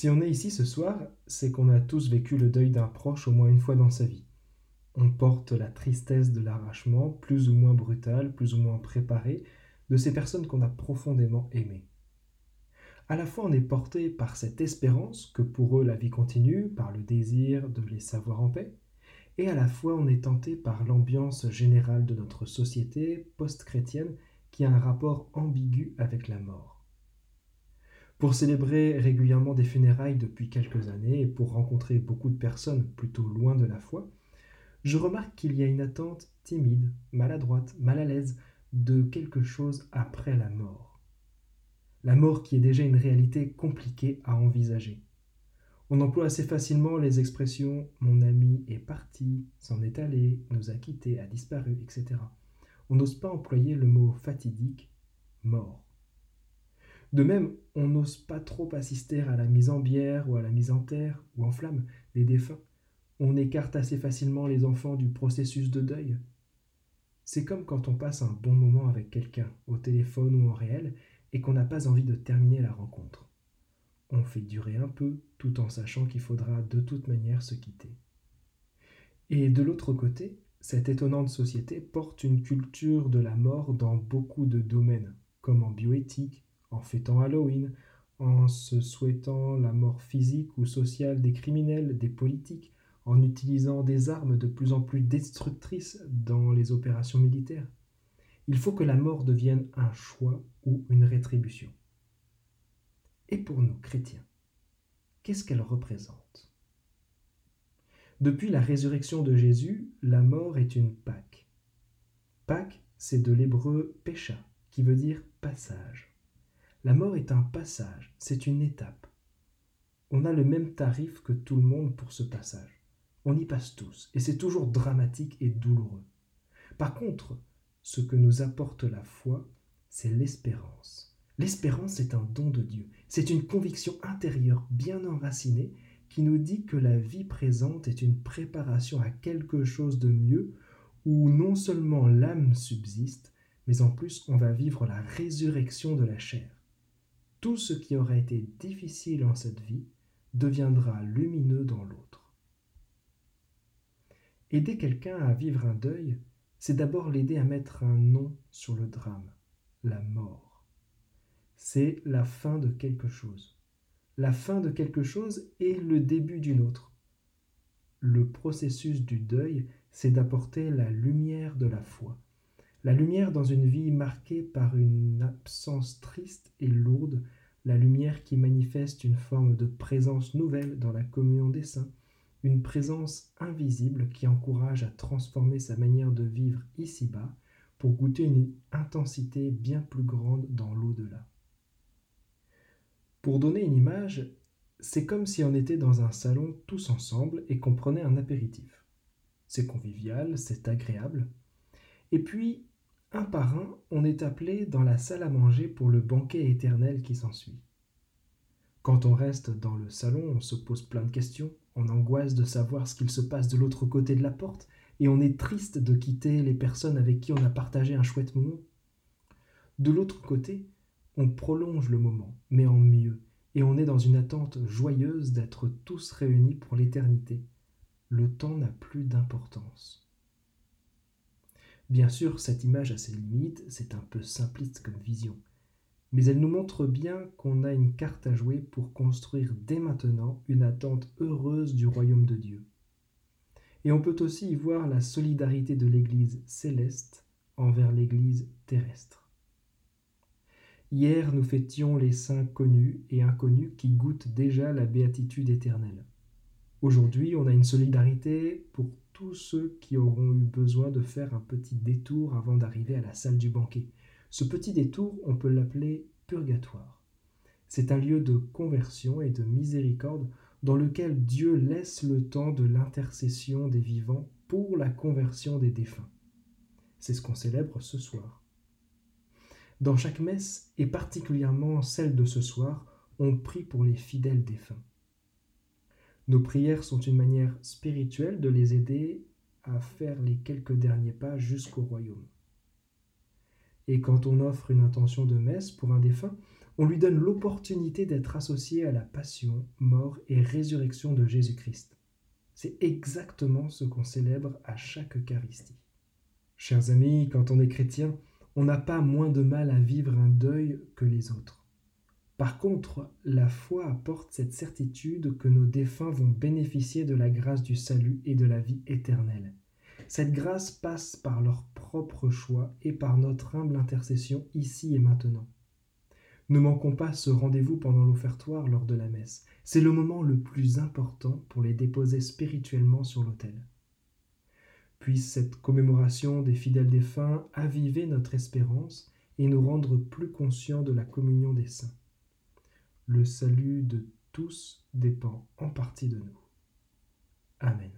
Si on est ici ce soir, c'est qu'on a tous vécu le deuil d'un proche au moins une fois dans sa vie. On porte la tristesse de l'arrachement, plus ou moins brutal, plus ou moins préparé, de ces personnes qu'on a profondément aimées. À la fois on est porté par cette espérance que pour eux la vie continue, par le désir de les savoir en paix, et à la fois on est tenté par l'ambiance générale de notre société post-chrétienne qui a un rapport ambigu avec la mort. Pour célébrer régulièrement des funérailles depuis quelques années et pour rencontrer beaucoup de personnes plutôt loin de la foi, je remarque qu'il y a une attente timide, maladroite, mal à l'aise de quelque chose après la mort. La mort qui est déjà une réalité compliquée à envisager. On emploie assez facilement les expressions mon ami est parti, s'en est allé, nous a quittés, a disparu, etc. On n'ose pas employer le mot fatidique mort. De même, on n'ose pas trop assister à la mise en bière ou à la mise en terre ou en flamme des défunts. On écarte assez facilement les enfants du processus de deuil. C'est comme quand on passe un bon moment avec quelqu'un, au téléphone ou en réel, et qu'on n'a pas envie de terminer la rencontre on fait durer un peu tout en sachant qu'il faudra de toute manière se quitter. Et de l'autre côté, cette étonnante société porte une culture de la mort dans beaucoup de domaines, comme en bioéthique, en fêtant Halloween, en se souhaitant la mort physique ou sociale des criminels, des politiques, en utilisant des armes de plus en plus destructrices dans les opérations militaires. Il faut que la mort devienne un choix ou une rétribution. Et pour nous, chrétiens, qu'est-ce qu'elle représente? Depuis la résurrection de Jésus, la mort est une Pâque. Pâque, c'est de l'hébreu pécha, qui veut dire passage. La mort est un passage, c'est une étape. On a le même tarif que tout le monde pour ce passage. On y passe tous, et c'est toujours dramatique et douloureux. Par contre, ce que nous apporte la foi, c'est l'espérance. L'espérance est un don de Dieu. C'est une conviction intérieure bien enracinée qui nous dit que la vie présente est une préparation à quelque chose de mieux où non seulement l'âme subsiste, mais en plus on va vivre la résurrection de la chair. Tout ce qui aurait été difficile en cette vie deviendra lumineux dans l'autre. Aider quelqu'un à vivre un deuil, c'est d'abord l'aider à mettre un nom sur le drame, la mort c'est la fin de quelque chose. La fin de quelque chose est le début d'une autre. Le processus du deuil, c'est d'apporter la lumière de la foi. La lumière dans une vie marquée par une absence triste et lourde, la lumière qui manifeste une forme de présence nouvelle dans la communion des saints, une présence invisible qui encourage à transformer sa manière de vivre ici-bas pour goûter une intensité bien plus grande dans l'au-delà. Pour donner une image, c'est comme si on était dans un salon tous ensemble et qu'on prenait un apéritif. C'est convivial, c'est agréable. Et puis, un par un, on est appelé dans la salle à manger pour le banquet éternel qui s'ensuit. Quand on reste dans le salon, on se pose plein de questions, on angoisse de savoir ce qu'il se passe de l'autre côté de la porte, et on est triste de quitter les personnes avec qui on a partagé un chouette moment. De l'autre côté, on prolonge le moment, mais en mieux, et on est dans une attente joyeuse d'être tous réunis pour l'éternité. Le temps n'a plus d'importance. Bien sûr, cette image a ses limites, c'est un peu simpliste comme vision, mais elle nous montre bien qu'on a une carte à jouer pour construire dès maintenant une attente heureuse du royaume de Dieu. Et on peut aussi y voir la solidarité de l'Église céleste envers l'Église terrestre. Hier, nous fêtions les saints connus et inconnus qui goûtent déjà la béatitude éternelle. Aujourd'hui, on a une solidarité pour tous ceux qui auront eu besoin de faire un petit détour avant d'arriver à la salle du banquet. Ce petit détour, on peut l'appeler purgatoire. C'est un lieu de conversion et de miséricorde dans lequel Dieu laisse le temps de l'intercession des vivants pour la conversion des défunts. C'est ce qu'on célèbre ce soir. Dans chaque messe, et particulièrement celle de ce soir, on prie pour les fidèles défunts. Nos prières sont une manière spirituelle de les aider à faire les quelques derniers pas jusqu'au royaume. Et quand on offre une intention de messe pour un défunt, on lui donne l'opportunité d'être associé à la passion, mort et résurrection de Jésus-Christ. C'est exactement ce qu'on célèbre à chaque Eucharistie. Chers amis, quand on est chrétien, on n'a pas moins de mal à vivre un deuil que les autres. Par contre, la foi apporte cette certitude que nos défunts vont bénéficier de la grâce du salut et de la vie éternelle. Cette grâce passe par leur propre choix et par notre humble intercession ici et maintenant. Ne manquons pas ce rendez-vous pendant l'offertoire lors de la messe. C'est le moment le plus important pour les déposer spirituellement sur l'autel. Puisse cette commémoration des fidèles défunts aviver notre espérance et nous rendre plus conscients de la communion des saints. Le salut de tous dépend en partie de nous. Amen.